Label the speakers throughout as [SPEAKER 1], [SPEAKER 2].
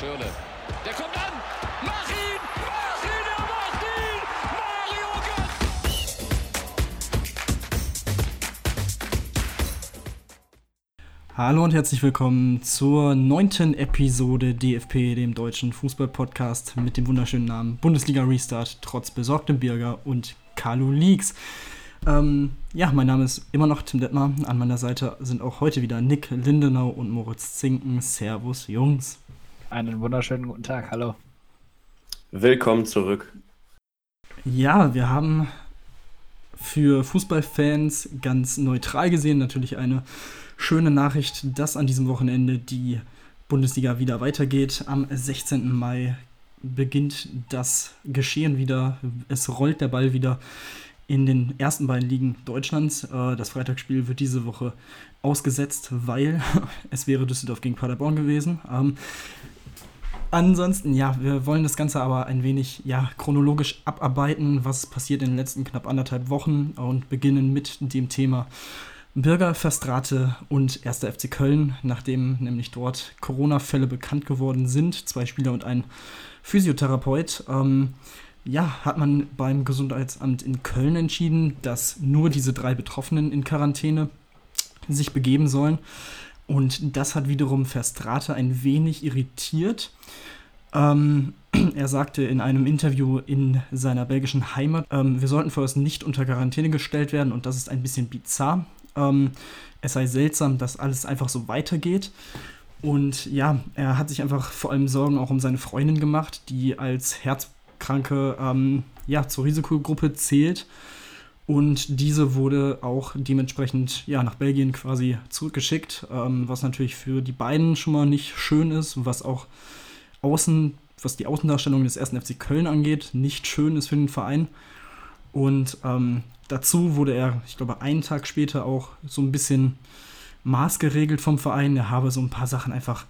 [SPEAKER 1] Schirle. Der kommt an! Mach ihn! Mach ihn! Er macht ihn! Mario Götze!
[SPEAKER 2] Hallo und herzlich willkommen zur neunten Episode DFP, dem deutschen Fußball-Podcast mit dem wunderschönen Namen Bundesliga Restart, trotz besorgtem Bürger und Carlo Leaks. Ähm, ja, mein Name ist immer noch Tim Detmar. An meiner Seite sind auch heute wieder Nick Lindenau und Moritz Zinken. Servus, Jungs.
[SPEAKER 3] Einen wunderschönen guten Tag, hallo.
[SPEAKER 4] Willkommen zurück.
[SPEAKER 2] Ja, wir haben für Fußballfans ganz neutral gesehen natürlich eine schöne Nachricht, dass an diesem Wochenende die Bundesliga wieder weitergeht. Am 16. Mai beginnt das Geschehen wieder. Es rollt der Ball wieder in den ersten beiden Ligen Deutschlands. Äh, das Freitagsspiel wird diese Woche ausgesetzt, weil es wäre Düsseldorf gegen Paderborn gewesen. Ansonsten, ja, wir wollen das Ganze aber ein wenig ja, chronologisch abarbeiten, was passiert in den letzten knapp anderthalb Wochen und beginnen mit dem Thema Bürger Verstrate und 1. FC Köln, nachdem nämlich dort Corona-Fälle bekannt geworden sind, zwei Spieler und ein Physiotherapeut. Ähm, ja, hat man beim Gesundheitsamt in Köln entschieden, dass nur diese drei Betroffenen in Quarantäne sich begeben sollen. Und das hat wiederum Verstrate ein wenig irritiert. Ähm, er sagte in einem Interview in seiner belgischen Heimat, ähm, wir sollten vorerst nicht unter Quarantäne gestellt werden und das ist ein bisschen bizarr. Ähm, es sei seltsam, dass alles einfach so weitergeht. Und ja, er hat sich einfach vor allem Sorgen auch um seine Freundin gemacht, die als Herz Kranke ähm, ja, zur Risikogruppe zählt. Und diese wurde auch dementsprechend ja, nach Belgien quasi zurückgeschickt, ähm, was natürlich für die beiden schon mal nicht schön ist, was auch außen, was die Außendarstellung des ersten FC Köln angeht, nicht schön ist für den Verein. Und ähm, dazu wurde er, ich glaube, einen Tag später auch so ein bisschen maßgeregelt vom Verein. Er habe so ein paar Sachen einfach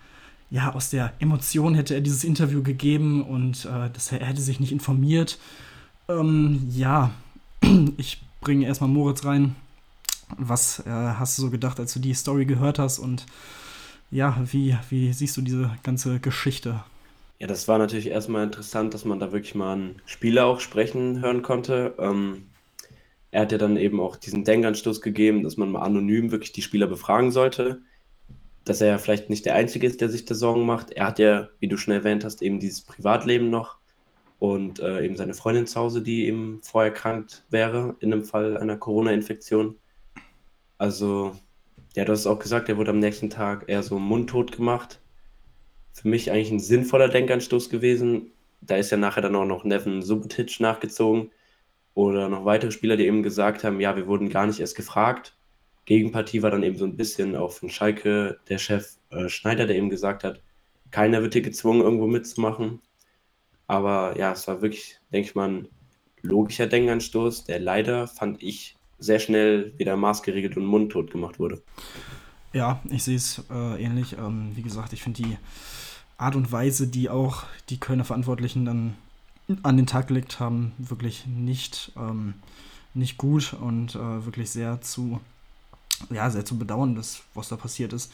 [SPEAKER 2] ja, aus der Emotion hätte er dieses Interview gegeben und äh, das, er hätte sich nicht informiert. Ähm, ja, ich bringe erstmal Moritz rein. Was äh, hast du so gedacht, als du die Story gehört hast und ja, wie, wie siehst du diese ganze Geschichte?
[SPEAKER 4] Ja, das war natürlich erstmal interessant, dass man da wirklich mal einen Spieler auch sprechen hören konnte. Ähm, er hat ja dann eben auch diesen Denkanstoß gegeben, dass man mal anonym wirklich die Spieler befragen sollte dass er ja vielleicht nicht der Einzige ist, der sich da Sorgen macht. Er hat ja, wie du schon erwähnt hast, eben dieses Privatleben noch und äh, eben seine Freundin zu Hause, die eben vorher erkrankt wäre in einem Fall einer Corona-Infektion. Also, ja, du hast es auch gesagt, er wurde am nächsten Tag eher so mundtot gemacht. Für mich eigentlich ein sinnvoller Denkanstoß gewesen. Da ist ja nachher dann auch noch Nevin Subotic nachgezogen oder noch weitere Spieler, die eben gesagt haben, ja, wir wurden gar nicht erst gefragt Gegenpartie war dann eben so ein bisschen auch von Schalke der Chef äh, Schneider, der eben gesagt hat, keiner wird hier gezwungen, irgendwo mitzumachen. Aber ja, es war wirklich, denke ich mal, ein logischer Denkanstoß, der leider, fand ich, sehr schnell wieder maßgeregelt und mundtot gemacht wurde.
[SPEAKER 2] Ja, ich sehe es äh, ähnlich. Ähm, wie gesagt, ich finde die Art und Weise, die auch die Kölner Verantwortlichen dann an den Tag gelegt haben, wirklich nicht, ähm, nicht gut und äh, wirklich sehr zu ja, sehr zu bedauern, das, was da passiert ist.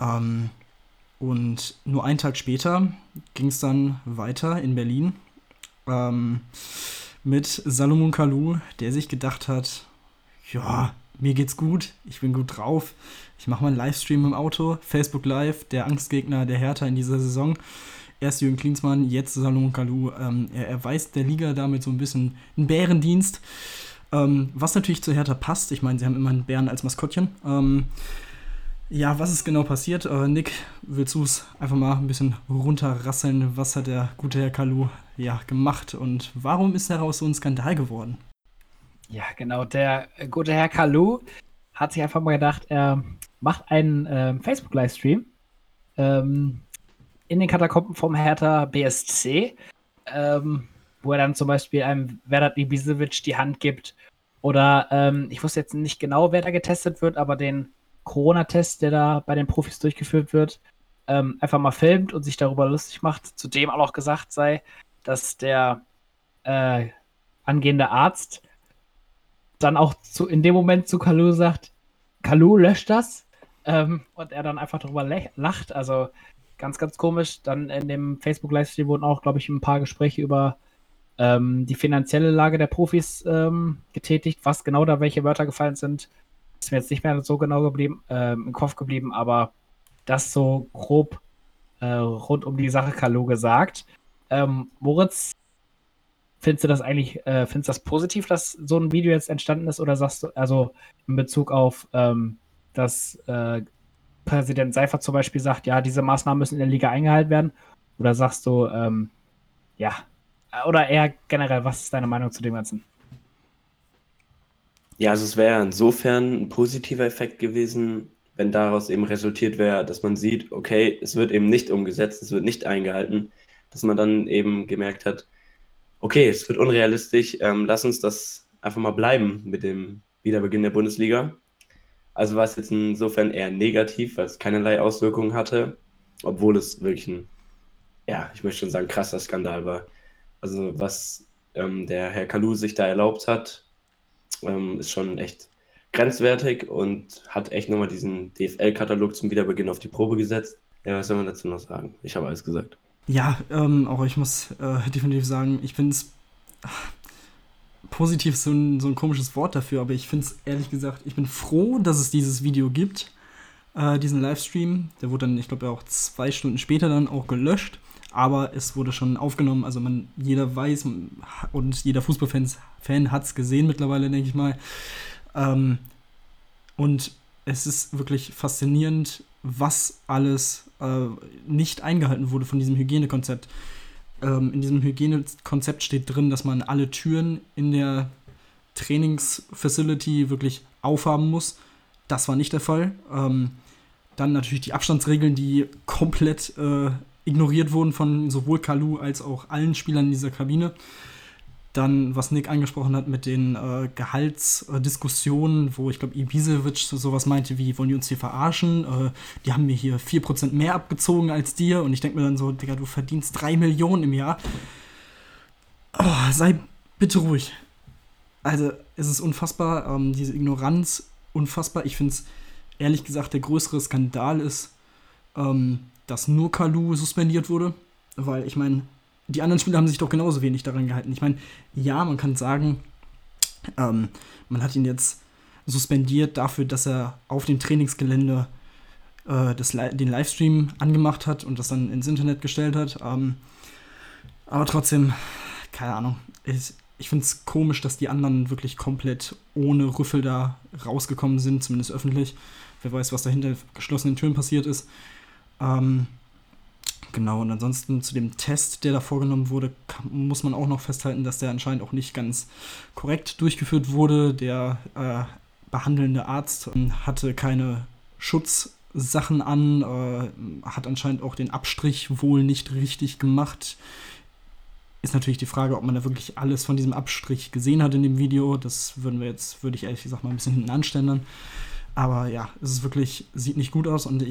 [SPEAKER 2] Ähm, und nur einen Tag später ging es dann weiter in Berlin ähm, mit Salomon Kalou, der sich gedacht hat, ja, mir geht's gut, ich bin gut drauf, ich mache mal einen Livestream im Auto, Facebook Live, der Angstgegner der Hertha in dieser Saison. Erst Jürgen Klinsmann, jetzt Salomon Kalou. Ähm, er erweist der Liga damit so ein bisschen einen Bärendienst. Ähm, was natürlich zu Hertha passt, ich meine, sie haben immer einen Bären als Maskottchen. Ja, was ist genau passiert? Äh, Nick, willst du es einfach mal ein bisschen runterrasseln? Was hat der gute Herr Kalu ja, gemacht und warum ist daraus so ein Skandal geworden?
[SPEAKER 3] Ja, genau. Der gute Herr Kalu hat sich einfach mal gedacht, er macht einen äh, Facebook-Livestream ähm, in den Katakomben vom Hertha BSC. Ähm, wo er dann zum Beispiel einem Vedat Ibisevic die Hand gibt. Oder ähm, ich wusste jetzt nicht genau, wer da getestet wird, aber den Corona-Test, der da bei den Profis durchgeführt wird, ähm, einfach mal filmt und sich darüber lustig macht. Zudem auch gesagt sei, dass der äh, angehende Arzt dann auch zu, in dem Moment zu Kalu sagt, Kalu löscht das. Ähm, und er dann einfach darüber lacht. Also ganz, ganz komisch. Dann in dem Facebook-Livestream wurden auch, glaube ich, ein paar Gespräche über ähm, die finanzielle Lage der Profis ähm, getätigt. Was genau da welche Wörter gefallen sind, ist mir jetzt nicht mehr so genau geblieben, äh, im Kopf geblieben, aber das so grob äh, rund um die Sache Kalu gesagt. Ähm, Moritz, findest du das eigentlich, äh, findest du das positiv, dass so ein Video jetzt entstanden ist oder sagst du, also in Bezug auf, ähm, dass äh, Präsident Seifert zum Beispiel sagt, ja, diese Maßnahmen müssen in der Liga eingehalten werden? Oder sagst du, ähm, ja, oder eher generell, was ist deine Meinung zu dem Ganzen?
[SPEAKER 4] Ja, also es wäre insofern ein positiver Effekt gewesen, wenn daraus eben resultiert wäre, dass man sieht, okay, es wird eben nicht umgesetzt, es wird nicht eingehalten, dass man dann eben gemerkt hat, okay, es wird unrealistisch, ähm, lass uns das einfach mal bleiben mit dem Wiederbeginn der Bundesliga. Also war es jetzt insofern eher negativ, weil es keinerlei Auswirkungen hatte, obwohl es wirklich ein, ja, ich möchte schon sagen, krasser Skandal war. Also was ähm, der Herr Kalu sich da erlaubt hat, ähm, ist schon echt grenzwertig und hat echt nochmal diesen DFL-Katalog zum Wiederbeginn auf die Probe gesetzt. Ja, was soll man dazu noch sagen? Ich habe alles gesagt.
[SPEAKER 2] Ja, ähm, auch ich muss äh, definitiv sagen, ich finde es positiv so ein, so ein komisches Wort dafür, aber ich finde es ehrlich gesagt, ich bin froh, dass es dieses Video gibt, äh, diesen Livestream. Der wurde dann, ich glaube, auch zwei Stunden später dann auch gelöscht, aber es wurde schon aufgenommen. Also man, jeder weiß und jeder Fußballfan Fan hat es gesehen mittlerweile, denke ich mal. Ähm, und es ist wirklich faszinierend, was alles äh, nicht eingehalten wurde von diesem Hygienekonzept ähm, in diesem Hygienekonzept steht drin, dass man alle Türen in der Trainingsfacility wirklich aufhaben muss. Das war nicht der Fall. Ähm, dann natürlich die Abstandsregeln, die komplett äh, ignoriert wurden von sowohl Kalu als auch allen Spielern in dieser Kabine. Dann, was Nick angesprochen hat mit den äh, Gehaltsdiskussionen, wo ich glaube, Ibisevic sowas meinte wie, wollen die uns hier verarschen? Äh, die haben mir hier 4% mehr abgezogen als dir. Und ich denke mir dann so, Digga, du verdienst 3 Millionen im Jahr. Oh, sei bitte ruhig. Also, es ist unfassbar, ähm, diese Ignoranz, unfassbar. Ich finde es, ehrlich gesagt, der größere Skandal ist, ähm, dass nur Kalu suspendiert wurde. Weil, ich meine, die anderen Spieler haben sich doch genauso wenig daran gehalten. Ich meine, ja, man kann sagen, ähm, man hat ihn jetzt suspendiert dafür, dass er auf dem Trainingsgelände äh, das, den Livestream angemacht hat und das dann ins Internet gestellt hat. Ähm, aber trotzdem, keine Ahnung. Ich, ich finde es komisch, dass die anderen wirklich komplett ohne Rüffel da rausgekommen sind, zumindest öffentlich. Wer weiß, was da hinter geschlossenen Türen passiert ist. Ähm, Genau, und ansonsten zu dem Test, der da vorgenommen wurde, kann, muss man auch noch festhalten, dass der anscheinend auch nicht ganz korrekt durchgeführt wurde. Der äh, behandelnde Arzt ähm, hatte keine Schutzsachen an, äh, hat anscheinend auch den Abstrich wohl nicht richtig gemacht. Ist natürlich die Frage, ob man da wirklich alles von diesem Abstrich gesehen hat in dem Video. Das würden wir jetzt, würde ich ehrlich gesagt mal ein bisschen hinten anstellen. Aber ja, es ist wirklich, sieht nicht gut aus und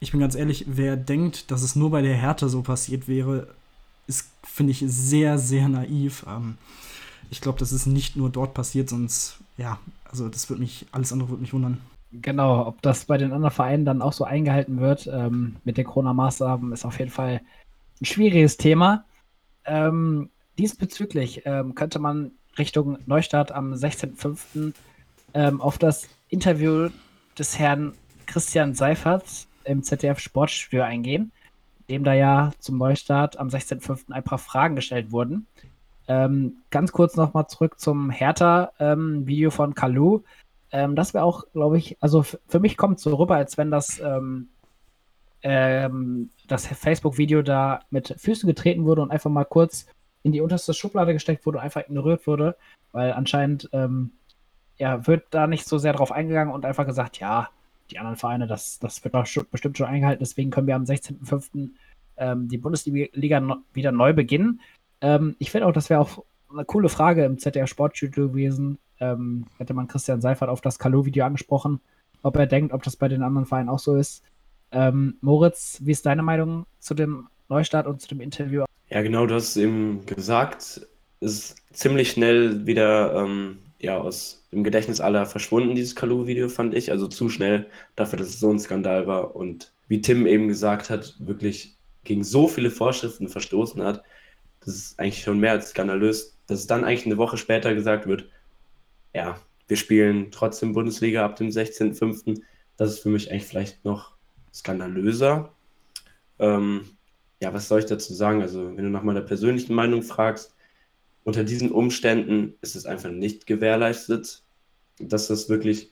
[SPEAKER 2] ich, bin ganz ehrlich, wer denkt, dass es nur bei der Härte so passiert wäre, ist, finde ich, sehr, sehr naiv. Ähm, ich glaube, das ist nicht nur dort passiert, sonst, ja, also das wird mich, alles andere würde mich wundern.
[SPEAKER 3] Genau, ob das bei den anderen Vereinen dann auch so eingehalten wird ähm, mit den Corona-Maßnahmen, ist auf jeden Fall ein schwieriges Thema. Ähm, diesbezüglich ähm, könnte man Richtung Neustart am 16.05. Ähm, auf das Interview des Herrn Christian Seiferts im ZDF Sportstudio eingehen, dem da ja zum Neustart am 16.05. ein paar Fragen gestellt wurden. Ähm, ganz kurz nochmal zurück zum Hertha-Video ähm, von Kalu. Ähm, das wäre auch, glaube ich, also für mich kommt so rüber, als wenn das, ähm, ähm, das Facebook-Video da mit Füßen getreten wurde und einfach mal kurz in die unterste Schublade gesteckt wurde und einfach ignoriert wurde, weil anscheinend ähm, ja, wird da nicht so sehr drauf eingegangen und einfach gesagt, ja, die anderen Vereine, das, das wird bestimmt schon eingehalten. Deswegen können wir am 16.05. Ähm, die Bundesliga wieder neu beginnen. Ähm, ich finde auch, das wäre auch eine coole Frage im ZDF Sportstudio gewesen. Ähm, hätte man Christian Seifert auf das Kalu-Video angesprochen, ob er denkt, ob das bei den anderen Vereinen auch so ist. Ähm, Moritz, wie ist deine Meinung zu dem Neustart und zu dem Interview?
[SPEAKER 4] Ja, genau, du hast es eben gesagt. Es ist ziemlich schnell wieder ähm, ja, aus dem Gedächtnis aller verschwunden, dieses Kalu-Video, fand ich. Also zu schnell dafür, dass es so ein Skandal war. Und wie Tim eben gesagt hat, wirklich gegen so viele Vorschriften verstoßen hat, das ist eigentlich schon mehr als skandalös, dass es dann eigentlich eine Woche später gesagt wird, ja, wir spielen trotzdem Bundesliga ab dem 16.05. Das ist für mich eigentlich vielleicht noch skandalöser. Ähm, ja, was soll ich dazu sagen? Also, wenn du nach meiner persönlichen Meinung fragst, unter diesen Umständen ist es einfach nicht gewährleistet, dass das wirklich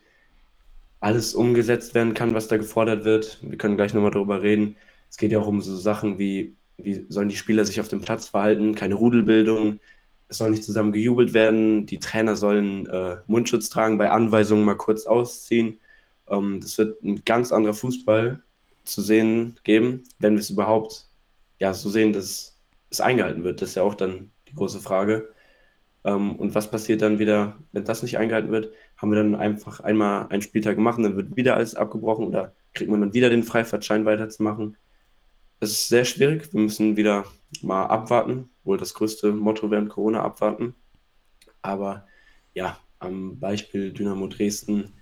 [SPEAKER 4] alles umgesetzt werden kann, was da gefordert wird. Wir können gleich nochmal darüber reden. Es geht ja auch um so Sachen wie, wie sollen die Spieler sich auf dem Platz verhalten, keine Rudelbildung, es soll nicht zusammen gejubelt werden, die Trainer sollen äh, Mundschutz tragen, bei Anweisungen mal kurz ausziehen. Ähm, das wird ein ganz anderer Fußball zu sehen geben, wenn wir es überhaupt ja, so sehen, dass es eingehalten wird. Das ist ja auch dann große Frage. Ähm, und was passiert dann wieder, wenn das nicht eingehalten wird? Haben wir dann einfach einmal einen Spieltag gemacht und dann wird wieder alles abgebrochen oder kriegt man dann wieder den Freifahrtschein weiterzumachen? Es ist sehr schwierig. Wir müssen wieder mal abwarten. Wohl das größte Motto während Corona abwarten. Aber ja, am Beispiel Dynamo Dresden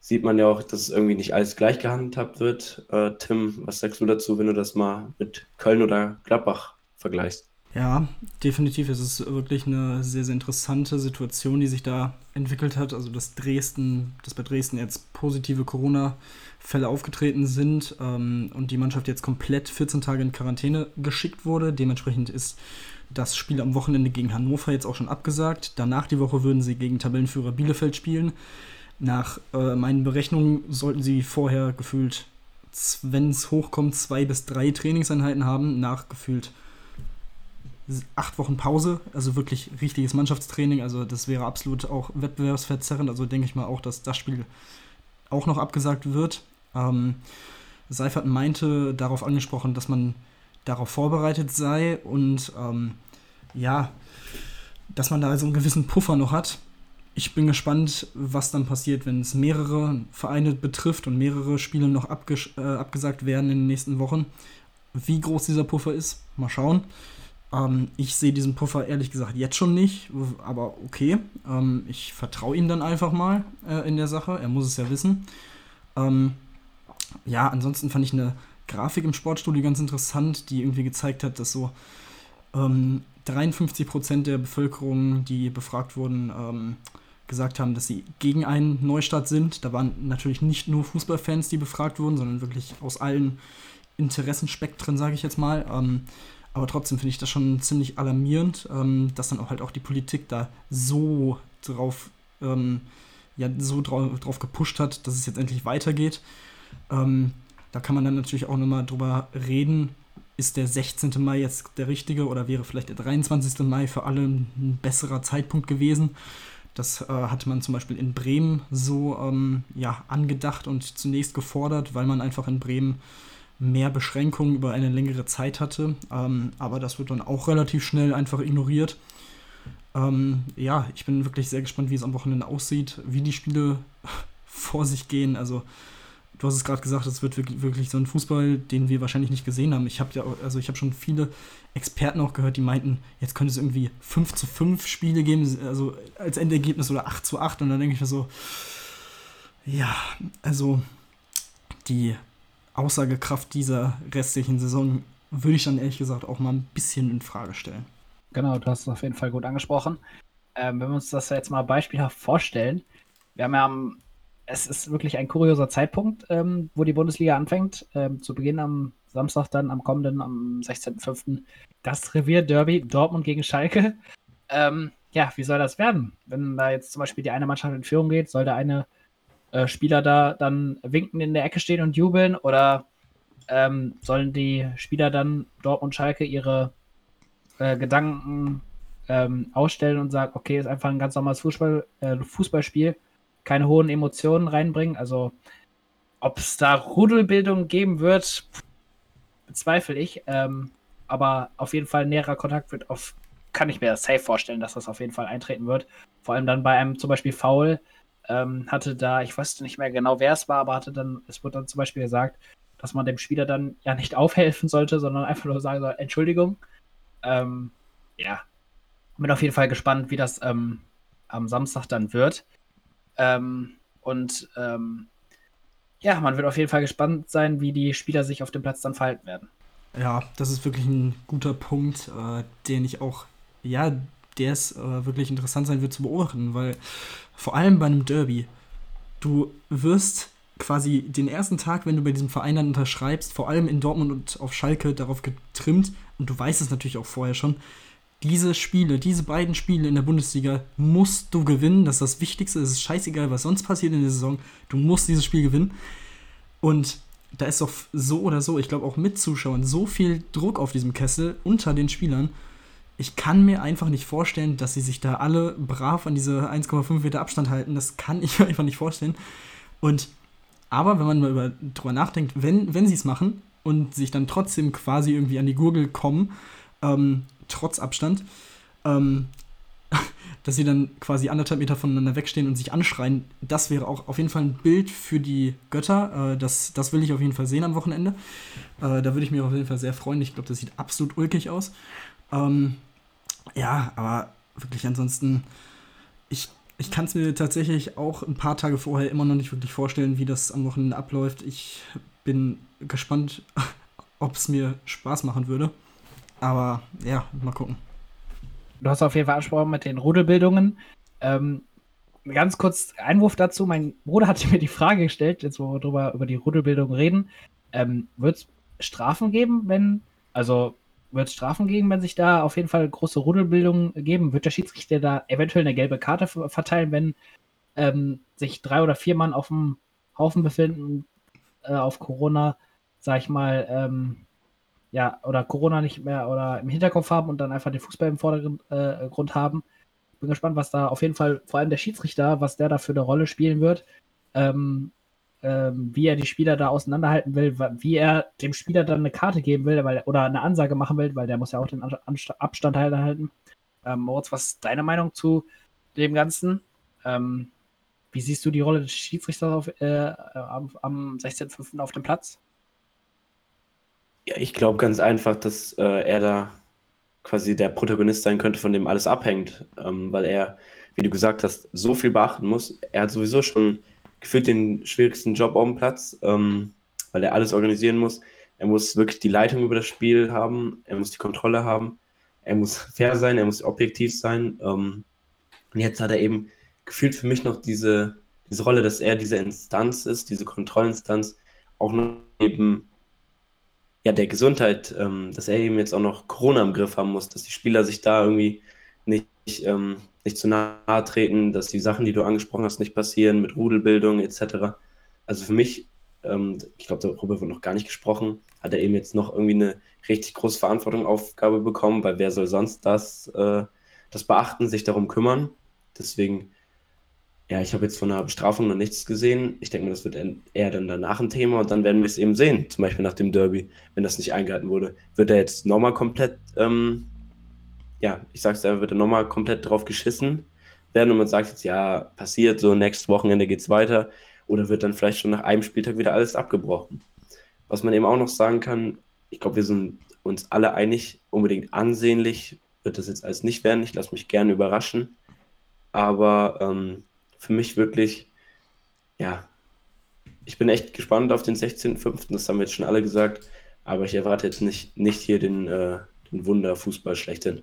[SPEAKER 4] sieht man ja auch, dass irgendwie nicht alles gleich gehandhabt wird. Äh, Tim, was sagst du dazu, wenn du das mal mit Köln oder Gladbach vergleichst?
[SPEAKER 2] Ja, definitiv. Es ist wirklich eine sehr, sehr interessante Situation, die sich da entwickelt hat. Also, dass Dresden, dass bei Dresden jetzt positive Corona-Fälle aufgetreten sind ähm, und die Mannschaft jetzt komplett 14 Tage in Quarantäne geschickt wurde. Dementsprechend ist das Spiel am Wochenende gegen Hannover jetzt auch schon abgesagt. Danach die Woche würden sie gegen Tabellenführer Bielefeld spielen. Nach äh, meinen Berechnungen sollten sie vorher gefühlt, wenn es hochkommt, zwei bis drei Trainingseinheiten haben. Nach gefühlt acht Wochen Pause, also wirklich richtiges Mannschaftstraining. Also das wäre absolut auch wettbewerbsverzerrend. Also denke ich mal auch, dass das Spiel auch noch abgesagt wird. Ähm, Seifert meinte darauf angesprochen, dass man darauf vorbereitet sei und ähm, ja, dass man da so einen gewissen Puffer noch hat. Ich bin gespannt, was dann passiert, wenn es mehrere Vereine betrifft und mehrere Spiele noch abges äh, abgesagt werden in den nächsten Wochen. Wie groß dieser Puffer ist, mal schauen. Ähm, ich sehe diesen Puffer ehrlich gesagt jetzt schon nicht, aber okay. Ähm, ich vertraue ihm dann einfach mal äh, in der Sache. Er muss es ja wissen. Ähm, ja, ansonsten fand ich eine Grafik im Sportstudio ganz interessant, die irgendwie gezeigt hat, dass so 53% ähm, der Bevölkerung, die befragt wurden, ähm, gesagt haben, dass sie gegen einen Neustart sind. Da waren natürlich nicht nur Fußballfans, die befragt wurden, sondern wirklich aus allen Interessenspektren, sage ich jetzt mal. Ähm, aber trotzdem finde ich das schon ziemlich alarmierend, ähm, dass dann auch halt auch die Politik da so drauf, ähm, ja, so drauf, drauf, gepusht hat, dass es jetzt endlich weitergeht. Ähm, da kann man dann natürlich auch nochmal drüber reden, ist der 16. Mai jetzt der richtige oder wäre vielleicht der 23. Mai für alle ein besserer Zeitpunkt gewesen. Das äh, hatte man zum Beispiel in Bremen so ähm, ja, angedacht und zunächst gefordert, weil man einfach in Bremen mehr Beschränkungen über eine längere Zeit hatte. Ähm, aber das wird dann auch relativ schnell einfach ignoriert. Ähm, ja, ich bin wirklich sehr gespannt, wie es am Wochenende aussieht, wie die Spiele vor sich gehen. Also, du hast es gerade gesagt, es wird wirklich, so ein Fußball, den wir wahrscheinlich nicht gesehen haben. Ich habe ja, also ich habe schon viele Experten auch gehört, die meinten, jetzt könnte es irgendwie 5 zu 5 Spiele geben, also als Endergebnis oder 8 zu 8. Und dann denke ich mir so, ja, also die Aussagekraft dieser restlichen Saison würde ich dann ehrlich gesagt auch mal ein bisschen in Frage stellen.
[SPEAKER 3] Genau, du hast es auf jeden Fall gut angesprochen. Ähm, wenn wir uns das jetzt mal beispielhaft vorstellen, wir haben ja es ist wirklich ein kurioser Zeitpunkt, ähm, wo die Bundesliga anfängt. Ähm, zu Beginn am Samstag dann, am kommenden, am 16.05. das Revier-Derby Dortmund gegen Schalke. Ähm, ja, wie soll das werden? Wenn da jetzt zum Beispiel die eine Mannschaft in Führung geht, soll der eine äh, Spieler da dann winken in der Ecke stehen und jubeln oder ähm, sollen die Spieler dann Dortmund Schalke ihre äh, Gedanken ähm, ausstellen und sagen, okay, ist einfach ein ganz normales Fußball, äh, Fußballspiel, keine hohen Emotionen reinbringen. Also ob es da Rudelbildung geben wird, bezweifle ich. Ähm, aber auf jeden Fall näherer Kontakt wird auf, kann ich mir das safe vorstellen, dass das auf jeden Fall eintreten wird. Vor allem dann bei einem zum Beispiel Foul, ähm, hatte da, ich weiß nicht mehr genau, wer es war, aber hatte dann, es wurde dann zum Beispiel gesagt, dass man dem Spieler dann ja nicht aufhelfen sollte, sondern einfach nur sagen soll, Entschuldigung. Ähm, ja, bin auf jeden Fall gespannt, wie das ähm, am Samstag dann wird. Ähm, und ähm, ja, man wird auf jeden Fall gespannt sein, wie die Spieler sich auf dem Platz dann verhalten werden.
[SPEAKER 2] Ja, das ist wirklich ein guter Punkt, äh, den ich auch, ja, der es äh, wirklich interessant sein wird zu beobachten, weil vor allem bei einem Derby, du wirst quasi den ersten Tag, wenn du bei diesem Verein dann unterschreibst, vor allem in Dortmund und auf Schalke darauf getrimmt, und du weißt es natürlich auch vorher schon, diese Spiele, diese beiden Spiele in der Bundesliga musst du gewinnen. Das ist das Wichtigste. Es ist scheißegal, was sonst passiert in der Saison. Du musst dieses Spiel gewinnen. Und da ist doch so oder so, ich glaube auch mit Zuschauern, so viel Druck auf diesem Kessel unter den Spielern. Ich kann mir einfach nicht vorstellen, dass sie sich da alle brav an diese 1,5 Meter Abstand halten. Das kann ich mir einfach nicht vorstellen. Und aber wenn man mal über, drüber nachdenkt, wenn, wenn sie es machen und sich dann trotzdem quasi irgendwie an die Gurgel kommen, ähm, trotz Abstand, ähm, dass sie dann quasi anderthalb Meter voneinander wegstehen und sich anschreien, das wäre auch auf jeden Fall ein Bild für die Götter. Äh, das, das will ich auf jeden Fall sehen am Wochenende. Äh, da würde ich mich auf jeden Fall sehr freuen. Ich glaube, das sieht absolut ulkig aus. Ähm, ja, aber wirklich ansonsten, ich, ich kann es mir tatsächlich auch ein paar Tage vorher immer noch nicht wirklich vorstellen, wie das am Wochenende abläuft. Ich bin gespannt, ob es mir Spaß machen würde. Aber ja, mal gucken.
[SPEAKER 3] Du hast auf jeden Fall angesprochen mit den Rudelbildungen. Ähm, ganz kurz Einwurf dazu. Mein Bruder hatte mir die Frage gestellt, jetzt wo wir drüber, über die Rudelbildung reden. Ähm, wird es Strafen geben, wenn, also wird es Strafen geben, wenn sich da auf jeden Fall große Rudelbildungen geben? Wird der Schiedsrichter da eventuell eine gelbe Karte verteilen, wenn ähm, sich drei oder vier Mann auf dem Haufen befinden, äh, auf Corona, sag ich mal, ähm, ja, oder Corona nicht mehr oder im Hinterkopf haben und dann einfach den Fußball im Vordergrund äh, haben. Bin gespannt, was da auf jeden Fall, vor allem der Schiedsrichter, was der da für eine Rolle spielen wird. Ähm, ähm, wie er die Spieler da auseinanderhalten will, wie er dem Spieler dann eine Karte geben will weil, oder eine Ansage machen will, weil der muss ja auch den Abstand halten. Ähm, Moritz, was ist deine Meinung zu dem Ganzen? Ähm, wie siehst du die Rolle des Schiedsrichters auf, äh, am, am 16.05. auf dem Platz?
[SPEAKER 4] Ja, ich glaube ganz einfach, dass äh, er da quasi der Protagonist sein könnte, von dem alles abhängt, ähm, weil er, wie du gesagt hast, so viel beachten muss. Er hat sowieso schon gefühlt den schwierigsten Job auf dem Platz, ähm, weil er alles organisieren muss. Er muss wirklich die Leitung über das Spiel haben, er muss die Kontrolle haben, er muss fair sein, er muss objektiv sein. Ähm, und jetzt hat er eben gefühlt für mich noch diese, diese Rolle, dass er diese Instanz ist, diese Kontrollinstanz, auch noch eben ja, der Gesundheit, ähm, dass er eben jetzt auch noch Corona im Griff haben muss, dass die Spieler sich da irgendwie nicht, ähm, nicht zu nahe treten, dass die Sachen, die du angesprochen hast, nicht passieren mit Rudelbildung etc. Also für mich, ähm, ich glaube, darüber wird noch gar nicht gesprochen, hat er eben jetzt noch irgendwie eine richtig große Verantwortung, Aufgabe bekommen, weil wer soll sonst das, äh, das beachten, sich darum kümmern. Deswegen ja, ich habe jetzt von einer Bestrafung noch nichts gesehen. Ich denke mir, das wird eher dann danach ein Thema und dann werden wir es eben sehen. Zum Beispiel nach dem Derby, wenn das nicht eingehalten wurde. Wird er jetzt nochmal komplett, ähm, ja, ich sag's dir, wird er nochmal komplett drauf geschissen werden und man sagt jetzt, ja, passiert, so nächstes Wochenende geht's weiter. Oder wird dann vielleicht schon nach einem Spieltag wieder alles abgebrochen. Was man eben auch noch sagen kann, ich glaube, wir sind uns alle einig, unbedingt ansehnlich wird das jetzt alles nicht werden. Ich lasse mich gerne überraschen. Aber ähm, für mich wirklich, ja, ich bin echt gespannt auf den 16.05., das haben wir jetzt schon alle gesagt, aber ich erwarte jetzt nicht, nicht hier den, äh, den Wunderfußball schlechthin.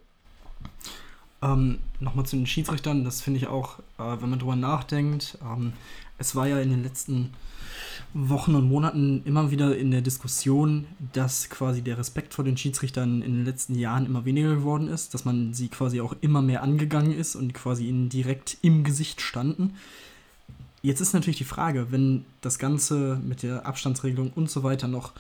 [SPEAKER 2] Ähm, Nochmal zu den Schiedsrichtern, das finde ich auch, äh, wenn man drüber nachdenkt, ähm, es war ja in den letzten Wochen und Monaten immer wieder in der Diskussion, dass quasi der Respekt vor den Schiedsrichtern in den letzten Jahren immer weniger geworden ist, dass man sie quasi auch immer mehr angegangen ist und quasi ihnen direkt im Gesicht standen. Jetzt ist natürlich die Frage, wenn das Ganze mit der Abstandsregelung und so weiter noch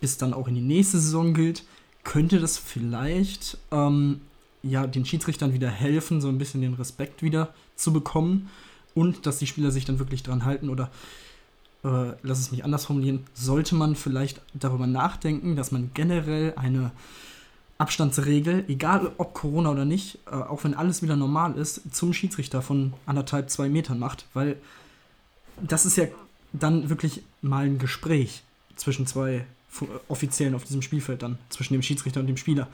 [SPEAKER 2] bis dann auch in die nächste Saison gilt, könnte das vielleicht ähm, ja den Schiedsrichtern wieder helfen, so ein bisschen den Respekt wieder zu bekommen und dass die Spieler sich dann wirklich dran halten oder äh, lass es mich anders formulieren, sollte man vielleicht darüber nachdenken, dass man generell eine Abstandsregel, egal ob Corona oder nicht, äh, auch wenn alles wieder normal ist, zum Schiedsrichter von anderthalb, zwei Metern macht, weil das ist ja dann wirklich mal ein Gespräch zwischen zwei Offiziellen auf diesem Spielfeld dann, zwischen dem Schiedsrichter und dem Spieler.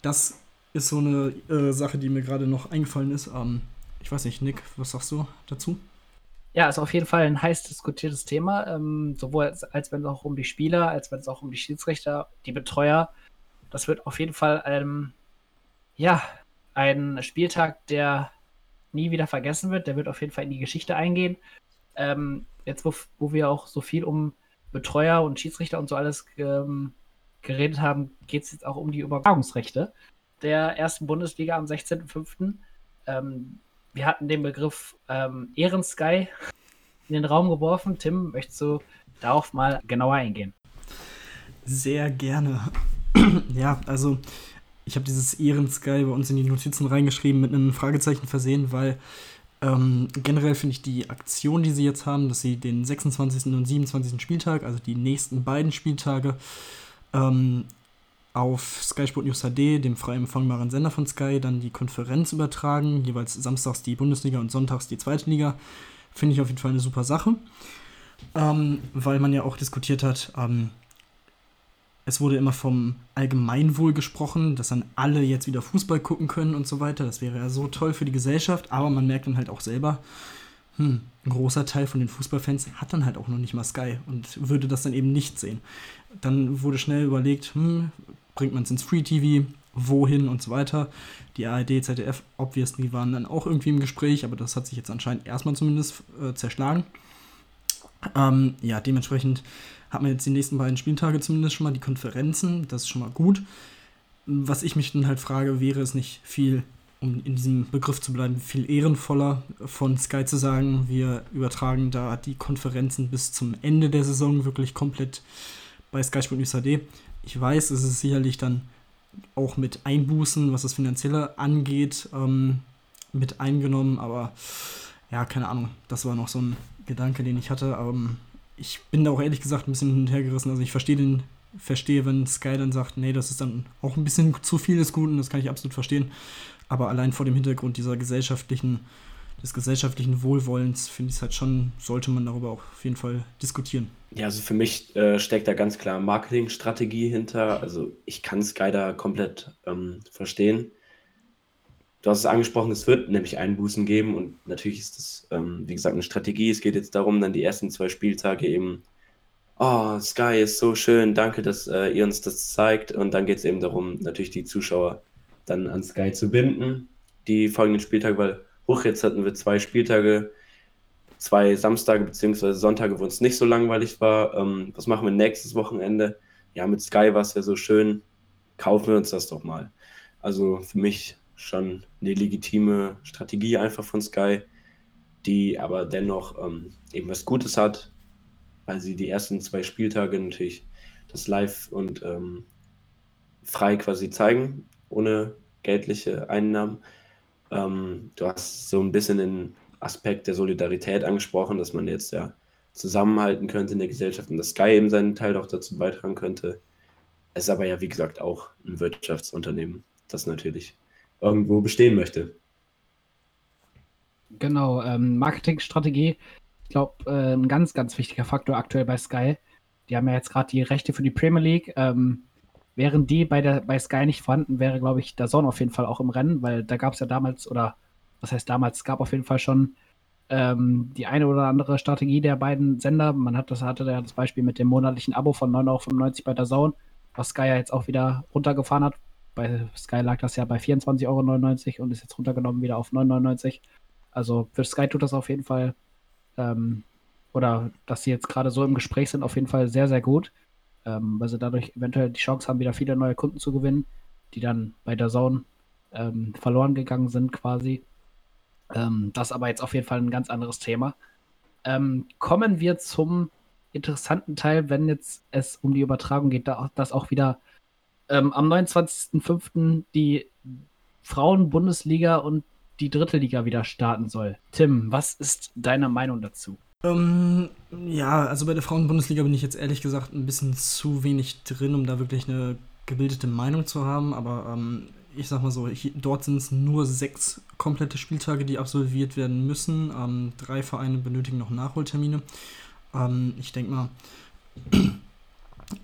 [SPEAKER 2] Das ist so eine äh, Sache, die mir gerade noch eingefallen ist. Ähm, ich weiß nicht, Nick, was sagst du dazu?
[SPEAKER 3] Ja, ist auf jeden Fall ein heiß diskutiertes Thema, ähm, sowohl als, als wenn es auch um die Spieler, als wenn es auch um die Schiedsrichter, die Betreuer. Das wird auf jeden Fall ähm, ja, ein Spieltag, der nie wieder vergessen wird. Der wird auf jeden Fall in die Geschichte eingehen. Ähm, jetzt, wo, wo wir auch so viel um Betreuer und Schiedsrichter und so alles ähm, geredet haben, geht es jetzt auch um die Übertragungsrechte der ersten Bundesliga am 16.05. Ähm, wir hatten den Begriff ähm, Ehrensky in den Raum geworfen. Tim, möchtest du darauf mal genauer eingehen?
[SPEAKER 2] Sehr gerne. ja, also ich habe dieses Ehrensky bei uns in die Notizen reingeschrieben mit einem Fragezeichen versehen, weil ähm, generell finde ich die Aktion, die sie jetzt haben, dass sie den 26. und 27. Spieltag, also die nächsten beiden Spieltage, ähm, auf Sky Sport News HD, dem frei empfangbaren Sender von Sky, dann die Konferenz übertragen, jeweils samstags die Bundesliga und sonntags die zweite Liga. Finde ich auf jeden Fall eine super Sache, ähm, weil man ja auch diskutiert hat, ähm, es wurde immer vom Allgemeinwohl gesprochen, dass dann alle jetzt wieder Fußball gucken können und so weiter. Das wäre ja so toll für die Gesellschaft, aber man merkt dann halt auch selber, hm, ein großer Teil von den Fußballfans hat dann halt auch noch nicht mal Sky und würde das dann eben nicht sehen. Dann wurde schnell überlegt, hm, bringt man es ins Free TV, wohin und so weiter. Die ARD, ZDF, obviously waren dann auch irgendwie im Gespräch, aber das hat sich jetzt anscheinend erstmal zumindest äh, zerschlagen. Ähm, ja, dementsprechend hat man jetzt die nächsten beiden Spieltage zumindest schon mal die Konferenzen, das ist schon mal gut. Was ich mich dann halt frage, wäre es nicht viel, um in diesem Begriff zu bleiben, viel ehrenvoller von Sky zu sagen, wir übertragen da die Konferenzen bis zum Ende der Saison wirklich komplett bei Sky Sport News HD. Ich weiß, es ist sicherlich dann auch mit Einbußen, was das Finanzielle angeht, ähm, mit eingenommen, aber ja, keine Ahnung, das war noch so ein Gedanke, den ich hatte. Ähm, ich bin da auch ehrlich gesagt ein bisschen hin und her gerissen. Also ich verstehe den, verstehe, wenn Sky dann sagt, nee, das ist dann auch ein bisschen zu viel des Guten, das kann ich absolut verstehen. Aber allein vor dem Hintergrund dieser gesellschaftlichen, des gesellschaftlichen Wohlwollens finde ich es halt schon, sollte man darüber auch auf jeden Fall diskutieren.
[SPEAKER 4] Ja, also für mich äh, steckt da ganz klar Marketingstrategie hinter. Also ich kann Sky da komplett ähm, verstehen. Du hast es angesprochen, es wird nämlich Einbußen geben und natürlich ist das, ähm, wie gesagt, eine Strategie. Es geht jetzt darum, dann die ersten zwei Spieltage eben, oh, Sky ist so schön, danke, dass äh, ihr uns das zeigt. Und dann geht es eben darum, natürlich die Zuschauer dann an Sky zu binden, die folgenden Spieltage, weil hoch jetzt hatten wir zwei Spieltage, zwei Samstage bzw. Sonntage, wo es nicht so langweilig war. Ähm, was machen wir nächstes Wochenende? Ja, mit Sky war es ja so schön. Kaufen wir uns das doch mal. Also für mich schon eine legitime Strategie einfach von Sky, die aber dennoch ähm, eben was Gutes hat, weil sie die ersten zwei Spieltage natürlich das live und ähm, frei quasi zeigen, ohne geldliche Einnahmen. Ähm, du hast so ein bisschen den Aspekt der Solidarität angesprochen, dass man jetzt ja zusammenhalten könnte in der Gesellschaft und dass Sky eben seinen Teil auch dazu beitragen könnte. Es ist aber ja, wie gesagt, auch ein Wirtschaftsunternehmen, das natürlich irgendwo bestehen möchte.
[SPEAKER 3] Genau, ähm, Marketingstrategie, glaube, äh, ein ganz, ganz wichtiger Faktor aktuell bei Sky. Die haben ja jetzt gerade die Rechte für die Premier League. Ähm, wären die bei, der, bei Sky nicht vorhanden, wäre, glaube ich, der Son auf jeden Fall auch im Rennen, weil da gab es ja damals, oder was heißt damals, es gab auf jeden Fall schon ähm, die eine oder andere Strategie der beiden Sender. Man hat das, hatte ja das Beispiel mit dem monatlichen Abo von 9,95 Euro bei der Zone, was Sky ja jetzt auch wieder runtergefahren hat, bei Sky lag das ja bei 24,99 Euro und ist jetzt runtergenommen wieder auf 9,99 Euro. Also für Sky tut das auf jeden Fall, ähm, oder dass sie jetzt gerade so im Gespräch sind, auf jeden Fall sehr, sehr gut, ähm, weil sie dadurch eventuell die Chance haben, wieder viele neue Kunden zu gewinnen, die dann bei der Zone ähm, verloren gegangen sind quasi. Ähm, das aber jetzt auf jeden Fall ein ganz anderes Thema. Ähm, kommen wir zum interessanten Teil, wenn jetzt es um die Übertragung geht, da, dass auch wieder ähm, am 29.05. die Frauen-Bundesliga und die dritte Liga wieder starten soll. Tim, was ist deine Meinung dazu?
[SPEAKER 2] Ähm, ja, also bei der Frauen-Bundesliga bin ich jetzt ehrlich gesagt ein bisschen zu wenig drin, um da wirklich eine gebildete Meinung zu haben. Aber ähm, ich sag mal so, hier, dort sind es nur sechs komplette Spieltage, die absolviert werden müssen. Ähm, drei Vereine benötigen noch Nachholtermine. Ähm, ich denke mal,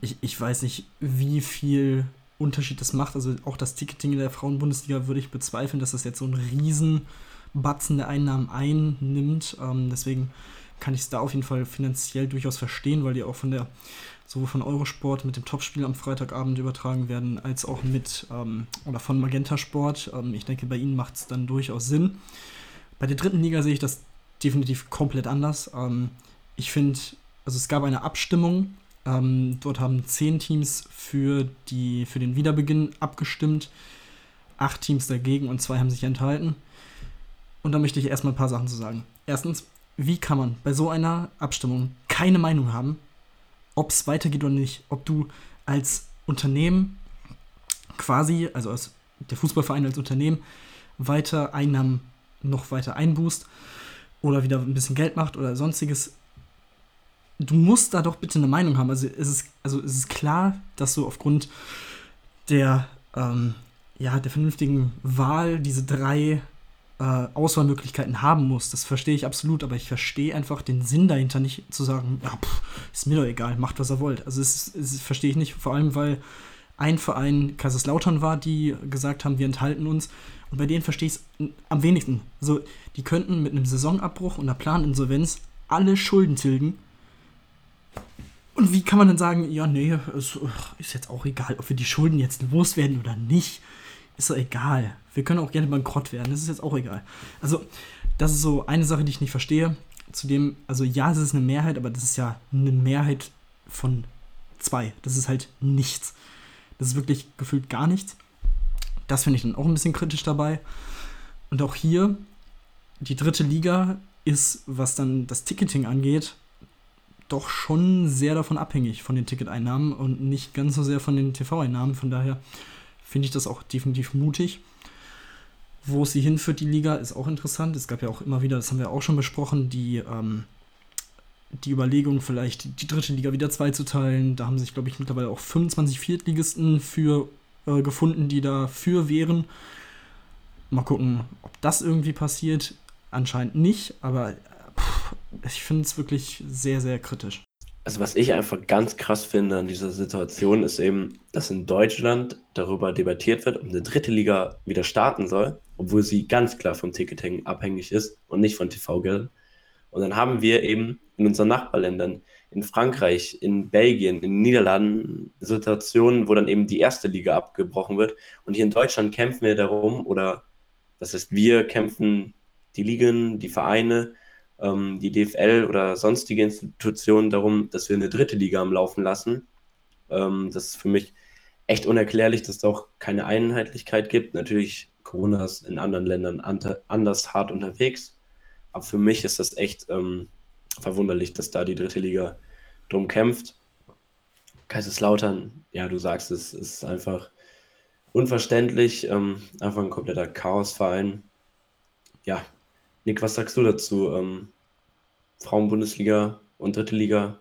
[SPEAKER 2] ich, ich weiß nicht, wie viel Unterschied das macht. Also auch das Ticketing in der Frauenbundesliga würde ich bezweifeln, dass das jetzt so einen riesen Batzen der Einnahmen einnimmt. Ähm, deswegen kann ich es da auf jeden Fall finanziell durchaus verstehen, weil die auch von der sowohl von Eurosport mit dem Topspiel am Freitagabend übertragen werden, als auch mit ähm, oder von Magenta Sport. Ähm, ich denke, bei ihnen macht es dann durchaus Sinn. Bei der dritten Liga sehe ich das definitiv komplett anders. Ähm, ich finde, also es gab eine Abstimmung. Ähm, dort haben zehn Teams für, die, für den Wiederbeginn abgestimmt, acht Teams dagegen und zwei haben sich enthalten. Und da möchte ich erstmal ein paar Sachen zu sagen. Erstens, wie kann man bei so einer Abstimmung keine Meinung haben, ob es weitergeht oder nicht? Ob du als Unternehmen quasi, also als der Fußballverein als Unternehmen, weiter Einnahmen noch weiter einbußt oder wieder ein bisschen Geld macht oder sonstiges. Du musst da doch bitte eine Meinung haben. Also es ist, also es ist klar, dass du aufgrund der, ähm, ja, der vernünftigen Wahl diese drei äh, Auswahlmöglichkeiten haben muss. Das verstehe ich absolut, aber ich verstehe einfach den Sinn dahinter nicht zu sagen, ja, pff, ist mir doch egal, macht was er wollt. Also es, es verstehe ich nicht, vor allem weil ein Verein Kaiserslautern war, die gesagt haben, wir enthalten uns. Und bei denen verstehe ich es am wenigsten. Also, die könnten mit einem Saisonabbruch und einer Planinsolvenz alle Schulden tilgen. Und wie kann man dann sagen, ja, nee, es ist jetzt auch egal, ob wir die Schulden jetzt loswerden oder nicht ist doch egal. Wir können auch gerne bankrott werden, das ist jetzt auch egal. Also, das ist so eine Sache, die ich nicht verstehe. Zudem, also ja, es ist eine Mehrheit, aber das ist ja eine Mehrheit von zwei. Das ist halt nichts. Das ist wirklich gefühlt gar nichts. Das finde ich dann auch ein bisschen kritisch dabei. Und auch hier, die dritte Liga ist, was dann das Ticketing angeht, doch schon sehr davon abhängig von den Ticketeinnahmen und nicht ganz so sehr von den TV-Einnahmen. Von daher finde ich das auch definitiv mutig. Wo sie hinführt, die Liga, ist auch interessant. Es gab ja auch immer wieder, das haben wir auch schon besprochen, die, ähm, die Überlegung, vielleicht die dritte Liga wieder zweizuteilen. Da haben sich, glaube ich, mittlerweile auch 25 Viertligisten für äh, gefunden, die dafür wären. Mal gucken, ob das irgendwie passiert. Anscheinend nicht, aber ich finde es wirklich sehr, sehr kritisch.
[SPEAKER 4] Also was ich einfach ganz krass finde an dieser Situation ist eben, dass in Deutschland darüber debattiert wird, ob eine dritte Liga wieder starten soll, obwohl sie ganz klar vom Ticketing abhängig ist und nicht von TV-Geldern. Und dann haben wir eben in unseren Nachbarländern, in Frankreich, in Belgien, in den Niederlanden Situationen, wo dann eben die erste Liga abgebrochen wird. Und hier in Deutschland kämpfen wir darum, oder das heißt, wir kämpfen die Ligen, die Vereine, ähm, die DFL oder sonstige Institutionen darum, dass wir eine dritte Liga am Laufen lassen. Ähm, das ist für mich echt unerklärlich, dass es auch keine Einheitlichkeit gibt. Natürlich, Corona ist in anderen Ländern anders hart unterwegs. Aber für mich ist das echt ähm, verwunderlich, dass da die dritte Liga drum kämpft. Kaiserslautern, ja, du sagst es, ist einfach unverständlich, ähm, einfach ein kompletter Chaosverein. Ja, Nick, was sagst du dazu? Ähm, Frauenbundesliga und dritte Liga,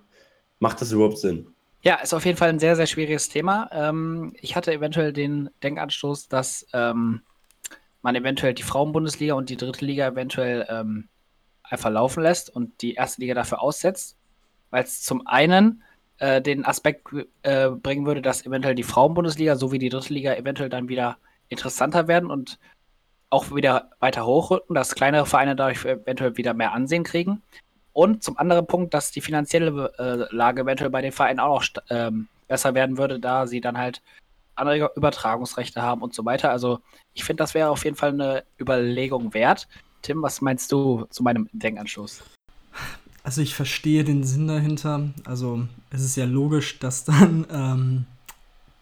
[SPEAKER 4] macht das überhaupt Sinn?
[SPEAKER 3] Ja, ist auf jeden Fall ein sehr, sehr schwieriges Thema. Ähm, ich hatte eventuell den Denkanstoß, dass ähm, man eventuell die Frauenbundesliga und die dritte Liga eventuell ähm, einfach laufen lässt und die erste Liga dafür aussetzt, weil es zum einen äh, den Aspekt äh, bringen würde, dass eventuell die Frauenbundesliga sowie die dritte Liga eventuell dann wieder interessanter werden und auch wieder weiter hochrücken, dass kleinere Vereine dadurch eventuell wieder mehr Ansehen kriegen. Und zum anderen Punkt, dass die finanzielle äh, Lage eventuell bei den Vereinen auch noch ähm, besser werden würde, da sie dann halt andere Übertragungsrechte haben und so weiter. Also ich finde, das wäre auf jeden Fall eine Überlegung wert. Tim, was meinst du zu meinem Denkanstoß?
[SPEAKER 2] Also ich verstehe den Sinn dahinter. Also es ist ja logisch, dass dann ähm,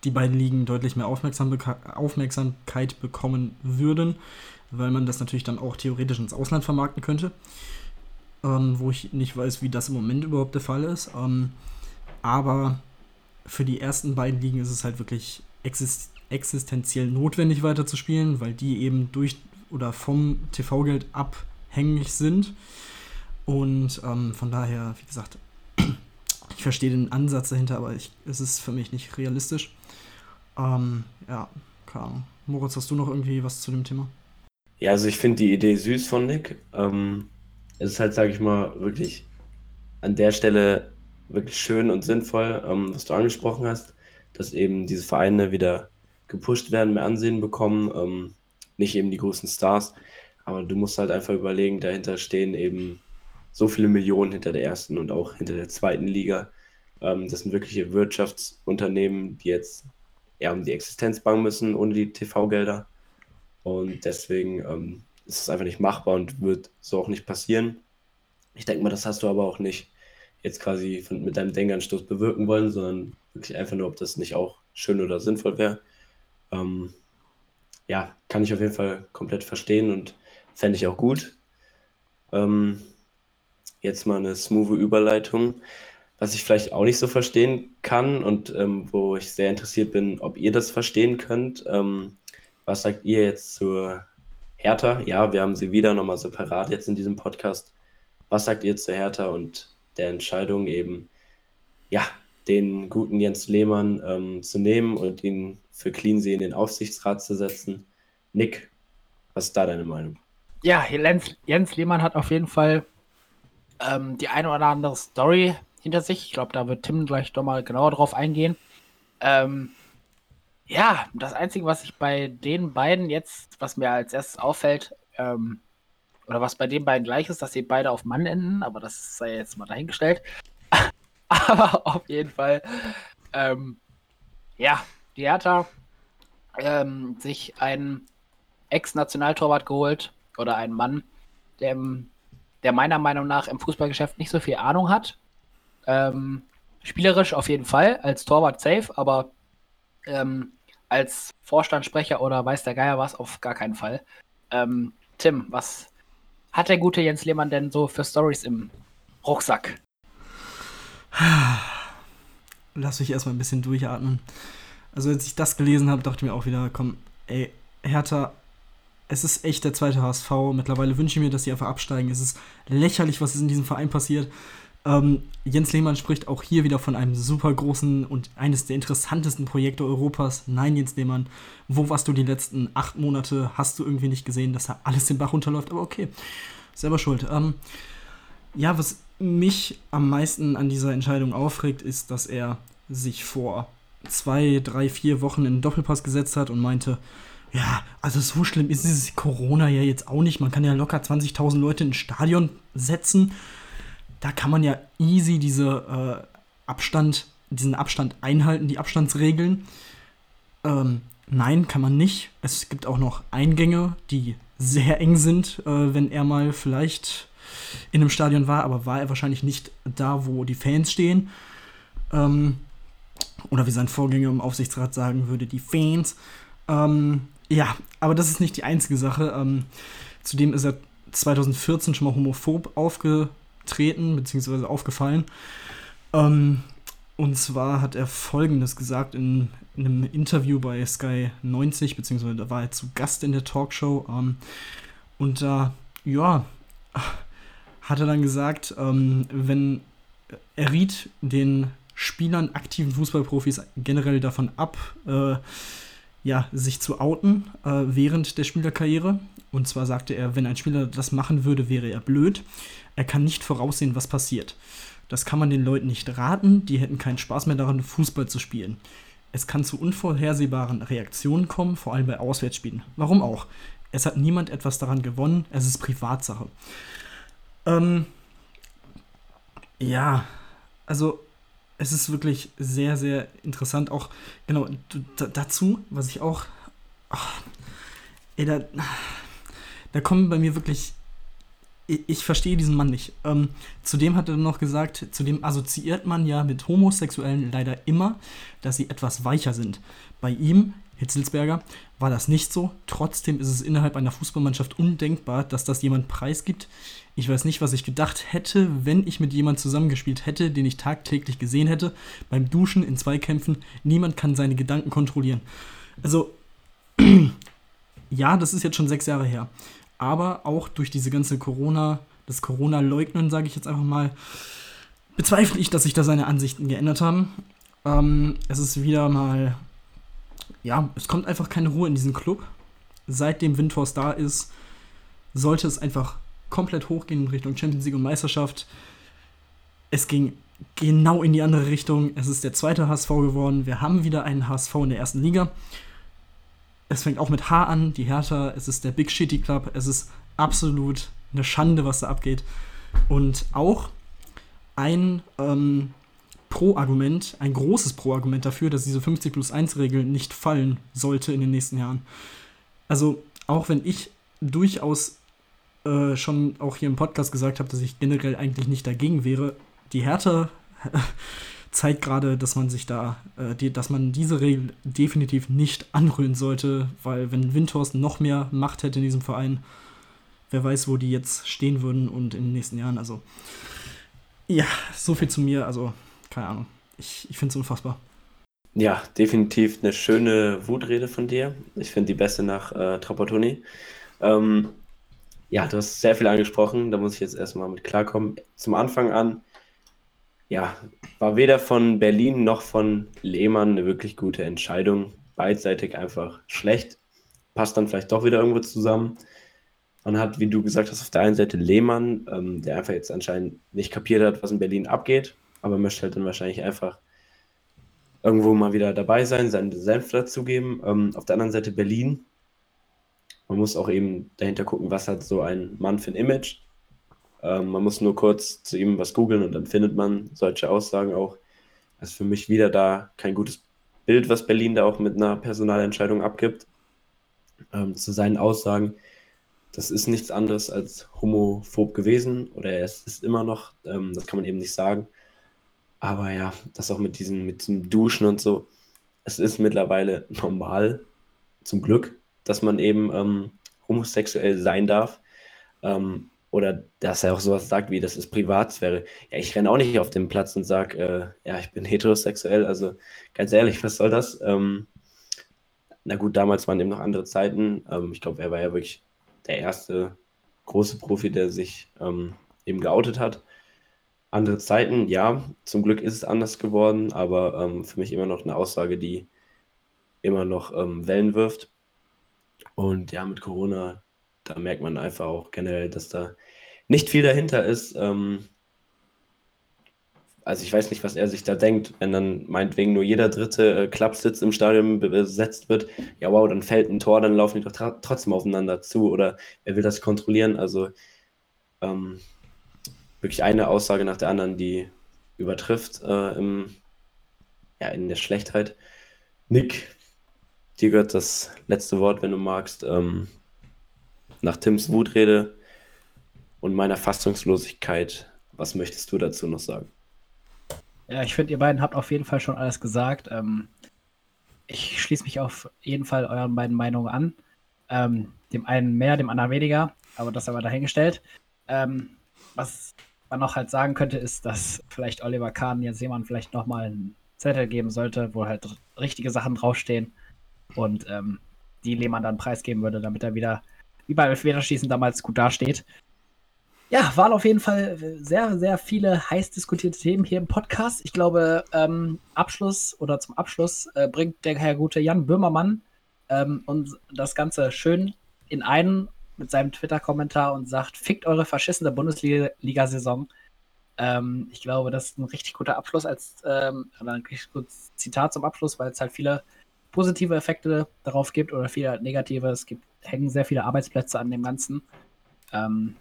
[SPEAKER 2] die beiden Ligen deutlich mehr Aufmerksamkeit bekommen würden, weil man das natürlich dann auch theoretisch ins Ausland vermarkten könnte, ähm, wo ich nicht weiß, wie das im Moment überhaupt der Fall ist. Ähm, aber für die ersten beiden Ligen ist es halt wirklich exist existenziell notwendig weiterzuspielen, weil die eben durch oder vom TV-Geld abhängig sind. Und ähm, von daher, wie gesagt, ich verstehe den Ansatz dahinter, aber ich, es ist für mich nicht realistisch. Ähm, ja, keine Ahnung. Moritz, hast du noch irgendwie was zu dem Thema?
[SPEAKER 4] Ja, also ich finde die Idee süß von Nick. Ähm, es ist halt, sage ich mal, wirklich an der Stelle wirklich schön und sinnvoll, ähm, was du angesprochen hast, dass eben diese Vereine wieder gepusht werden, mehr Ansehen bekommen, ähm, nicht eben die großen Stars. Aber du musst halt einfach überlegen, dahinter stehen eben so viele Millionen hinter der ersten und auch hinter der zweiten Liga. Ähm, das sind wirkliche Wirtschaftsunternehmen, die jetzt eher um die Existenz bangen müssen ohne die TV-Gelder. Und deswegen ähm, ist es einfach nicht machbar und wird so auch nicht passieren. Ich denke mal, das hast du aber auch nicht jetzt quasi von, mit deinem Denkanstoß bewirken wollen, sondern wirklich einfach nur, ob das nicht auch schön oder sinnvoll wäre. Ähm, ja, kann ich auf jeden Fall komplett verstehen und fände ich auch gut. Ähm, jetzt mal eine smooth Überleitung. Was ich vielleicht auch nicht so verstehen kann und ähm, wo ich sehr interessiert bin, ob ihr das verstehen könnt. Ähm, was sagt ihr jetzt zur Hertha? Ja, wir haben sie wieder nochmal separat jetzt in diesem Podcast. Was sagt ihr zur Hertha und der Entscheidung eben, ja, den guten Jens Lehmann ähm, zu nehmen und ihn für Cleansee in den Aufsichtsrat zu setzen? Nick, was ist da deine Meinung?
[SPEAKER 3] Ja, Jens, Jens Lehmann hat auf jeden Fall ähm, die eine oder andere Story hinter sich. Ich glaube, da wird Tim gleich doch mal genauer drauf eingehen. Ähm, ja, das Einzige, was ich bei den beiden jetzt, was mir als erstes auffällt, ähm, oder was bei den beiden gleich ist, dass sie beide auf Mann enden, aber das sei jetzt mal dahingestellt. aber auf jeden Fall, ähm, ja, die Hertha ähm, sich einen Ex-Nationaltorwart geholt oder einen Mann, der, der meiner Meinung nach im Fußballgeschäft nicht so viel Ahnung hat. Ähm, spielerisch auf jeden Fall, als Torwart safe, aber ähm, als Vorstandssprecher oder weiß der Geier was, auf gar keinen Fall. Ähm, Tim, was hat der gute Jens Lehmann denn so für Stories im Rucksack?
[SPEAKER 2] Lass mich erstmal ein bisschen durchatmen. Also, als ich das gelesen habe, dachte ich mir auch wieder, komm, ey, Hertha, es ist echt der zweite HSV. Mittlerweile wünsche ich mir, dass sie einfach absteigen. Es ist lächerlich, was in diesem Verein passiert. Ähm, Jens Lehmann spricht auch hier wieder von einem super großen und eines der interessantesten Projekte Europas. Nein, Jens Lehmann, wo warst du die letzten acht Monate? Hast du irgendwie nicht gesehen, dass da alles den Bach runterläuft? Aber okay, selber schuld. Ähm, ja, was mich am meisten an dieser Entscheidung aufregt, ist, dass er sich vor zwei, drei, vier Wochen in den Doppelpass gesetzt hat und meinte, ja, also so schlimm ist dieses Corona ja jetzt auch nicht. Man kann ja locker 20.000 Leute ins Stadion setzen da kann man ja easy diese äh, Abstand, diesen Abstand einhalten, die Abstandsregeln. Ähm, nein, kann man nicht. Es gibt auch noch Eingänge, die sehr eng sind, äh, wenn er mal vielleicht in einem Stadion war, aber war er wahrscheinlich nicht da, wo die Fans stehen. Ähm, oder wie sein Vorgänger im Aufsichtsrat sagen würde, die Fans. Ähm, ja, aber das ist nicht die einzige Sache. Ähm, zudem ist er 2014 schon mal homophob aufge aufgetreten, beziehungsweise aufgefallen. Ähm, und zwar hat er Folgendes gesagt in, in, einem Interview bei Sky 90, beziehungsweise da war er zu Gast in der Talkshow. Ähm, und da, ja, hat er dann gesagt, ähm, wenn er riet den Spielern, aktiven Fußballprofis generell davon ab, äh, ja, sich zu outen äh, während der Spielerkarriere. Und zwar sagte er, wenn ein Spieler das machen würde, wäre er blöd. Er kann nicht voraussehen, was passiert. Das kann man den Leuten nicht raten, die hätten keinen Spaß mehr daran, Fußball zu spielen. Es kann zu unvorhersehbaren Reaktionen kommen, vor allem bei Auswärtsspielen. Warum auch? Es hat niemand etwas daran gewonnen, es ist Privatsache. Ähm, ja, also es ist wirklich sehr, sehr interessant. Auch genau dazu, was ich auch. Ach, ey, da, da kommen bei mir wirklich ich, ich verstehe diesen Mann nicht. Ähm, zudem hat er noch gesagt, zudem assoziiert man ja mit Homosexuellen leider immer, dass sie etwas weicher sind. Bei ihm, Hitzelsberger, war das nicht so. Trotzdem ist es innerhalb einer Fußballmannschaft undenkbar, dass das jemand preisgibt. Ich weiß nicht, was ich gedacht hätte, wenn ich mit jemandem zusammengespielt hätte, den ich tagtäglich gesehen hätte. Beim Duschen, in Zweikämpfen, niemand kann seine Gedanken kontrollieren. Also, ja, das ist jetzt schon sechs Jahre her aber auch durch diese ganze Corona, das Corona-Leugnen, sage ich jetzt einfach mal, bezweifle ich, dass sich da seine Ansichten geändert haben. Ähm, es ist wieder mal, ja, es kommt einfach keine Ruhe in diesen Club. Seitdem Windhorst da ist, sollte es einfach komplett hochgehen in Richtung Champions League und Meisterschaft. Es ging genau in die andere Richtung. Es ist der zweite HSV geworden. Wir haben wieder einen HSV in der ersten Liga es fängt auch mit H an, die Hertha, es ist der Big Shitty Club, es ist absolut eine Schande, was da abgeht. Und auch ein ähm, Pro-Argument, ein großes Pro-Argument dafür, dass diese 50 plus 1 Regel nicht fallen sollte in den nächsten Jahren. Also, auch wenn ich durchaus äh, schon auch hier im Podcast gesagt habe, dass ich generell eigentlich nicht dagegen wäre, die Härte zeigt gerade, dass man sich da, äh, die, dass man diese Regel definitiv nicht anrühren sollte, weil wenn Windhorst noch mehr Macht hätte in diesem Verein, wer weiß, wo die jetzt stehen würden und in den nächsten Jahren. Also, ja, so viel zu mir. Also, keine Ahnung. Ich, ich finde es unfassbar.
[SPEAKER 4] Ja, definitiv eine schöne Wutrede von dir. Ich finde die beste nach äh, Trapattoni. Ähm, ja, du hast sehr viel angesprochen. Da muss ich jetzt erstmal mit klarkommen. Zum Anfang an, ja, war weder von Berlin noch von Lehmann eine wirklich gute Entscheidung. Beidseitig einfach schlecht. Passt dann vielleicht doch wieder irgendwo zusammen. Man hat, wie du gesagt hast, auf der einen Seite Lehmann, ähm, der einfach jetzt anscheinend nicht kapiert hat, was in Berlin abgeht aber möchte halt dann wahrscheinlich einfach irgendwo mal wieder dabei sein, seinen Senf dazugeben. Ähm, auf der anderen Seite Berlin. Man muss auch eben dahinter gucken, was hat so ein Mann für ein Image. Ähm, man muss nur kurz zu ihm was googeln und dann findet man solche Aussagen auch. Das ist für mich wieder da kein gutes Bild, was Berlin da auch mit einer Personalentscheidung abgibt. Ähm, zu seinen Aussagen, das ist nichts anderes als homophob gewesen oder er ist immer noch, ähm, das kann man eben nicht sagen. Aber ja, das auch mit diesem, mit diesem Duschen und so. Es ist mittlerweile normal, zum Glück, dass man eben ähm, homosexuell sein darf. Ähm, oder dass er auch sowas sagt wie, das ist Privatsphäre. Ja, ich renne auch nicht auf den Platz und sage, äh, ja, ich bin heterosexuell. Also ganz ehrlich, was soll das? Ähm, na gut, damals waren eben noch andere Zeiten. Ähm, ich glaube, er war ja wirklich der erste große Profi, der sich ähm, eben geoutet hat andere Zeiten, ja, zum Glück ist es anders geworden, aber ähm, für mich immer noch eine Aussage, die immer noch ähm, Wellen wirft. Und ja, mit Corona, da merkt man einfach auch generell, dass da nicht viel dahinter ist. Ähm, also ich weiß nicht, was er sich da denkt, wenn dann meinetwegen nur jeder dritte äh, Klappsitz im Stadion besetzt wird. Ja, wow, dann fällt ein Tor, dann laufen die doch trotzdem aufeinander zu. Oder er will das kontrollieren. Also ähm, wirklich eine Aussage nach der anderen, die übertrifft äh, im, ja, in der Schlechtheit. Nick, dir gehört das letzte Wort, wenn du magst. Ähm, nach Tims Wutrede und meiner Fassungslosigkeit, was möchtest du dazu noch sagen?
[SPEAKER 3] Ja, ich finde, ihr beiden habt auf jeden Fall schon alles gesagt. Ähm, ich schließe mich auf jeden Fall euren beiden Meinungen an. Ähm, dem einen mehr, dem anderen weniger, aber das aber dahingestellt. Ähm, was man noch halt sagen könnte, ist, dass vielleicht Oliver Kahn jetzt jemand vielleicht nochmal einen Zettel geben sollte, wo halt richtige Sachen draufstehen und ähm, die Lehmann dann preisgeben würde, damit er wieder wie beim Elfmeterschießen damals gut dasteht. Ja, waren auf jeden Fall sehr, sehr viele heiß diskutierte Themen hier im Podcast. Ich glaube, ähm, Abschluss oder zum Abschluss äh, bringt der Herr gute Jan Böhmermann ähm, und das Ganze schön in einen mit seinem Twitter-Kommentar und sagt, fickt eure verschissene Bundesliga-Saison. Ähm, ich glaube, das ist ein richtig guter Abschluss als ähm, ein richtig gutes Zitat zum Abschluss, weil es halt viele positive Effekte darauf gibt oder viele negative. Es gibt, hängen sehr viele Arbeitsplätze an dem Ganzen. Ähm,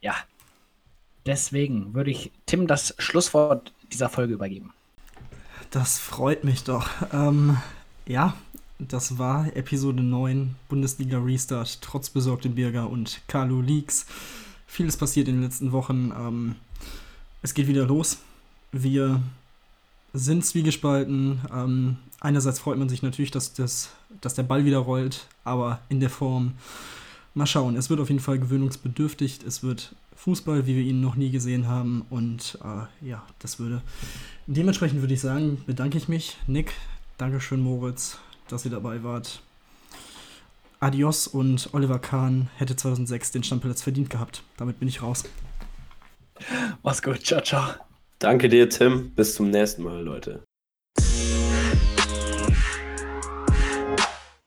[SPEAKER 3] ja, deswegen würde ich Tim das Schlusswort dieser Folge übergeben.
[SPEAKER 2] Das freut mich doch. Ähm, ja, das war Episode 9 Bundesliga Restart, trotz besorgtem Birger und Carlo Leaks. Vieles passiert in den letzten Wochen. Ähm, es geht wieder los. Wir sind zwiegespalten. Ähm, einerseits freut man sich natürlich, dass, das, dass der Ball wieder rollt, aber in der Form. Mal schauen. Es wird auf jeden Fall gewöhnungsbedürftig. Es wird Fußball, wie wir ihn noch nie gesehen haben. Und äh, ja, das würde. Dementsprechend würde ich sagen, bedanke ich mich. Nick, Dankeschön, Moritz dass ihr dabei wart. Adios und Oliver Kahn hätte 2006 den Stammplatz verdient gehabt. Damit bin ich raus.
[SPEAKER 3] Mach's gut, ciao, ciao.
[SPEAKER 4] Danke dir, Tim. Bis zum nächsten Mal, Leute.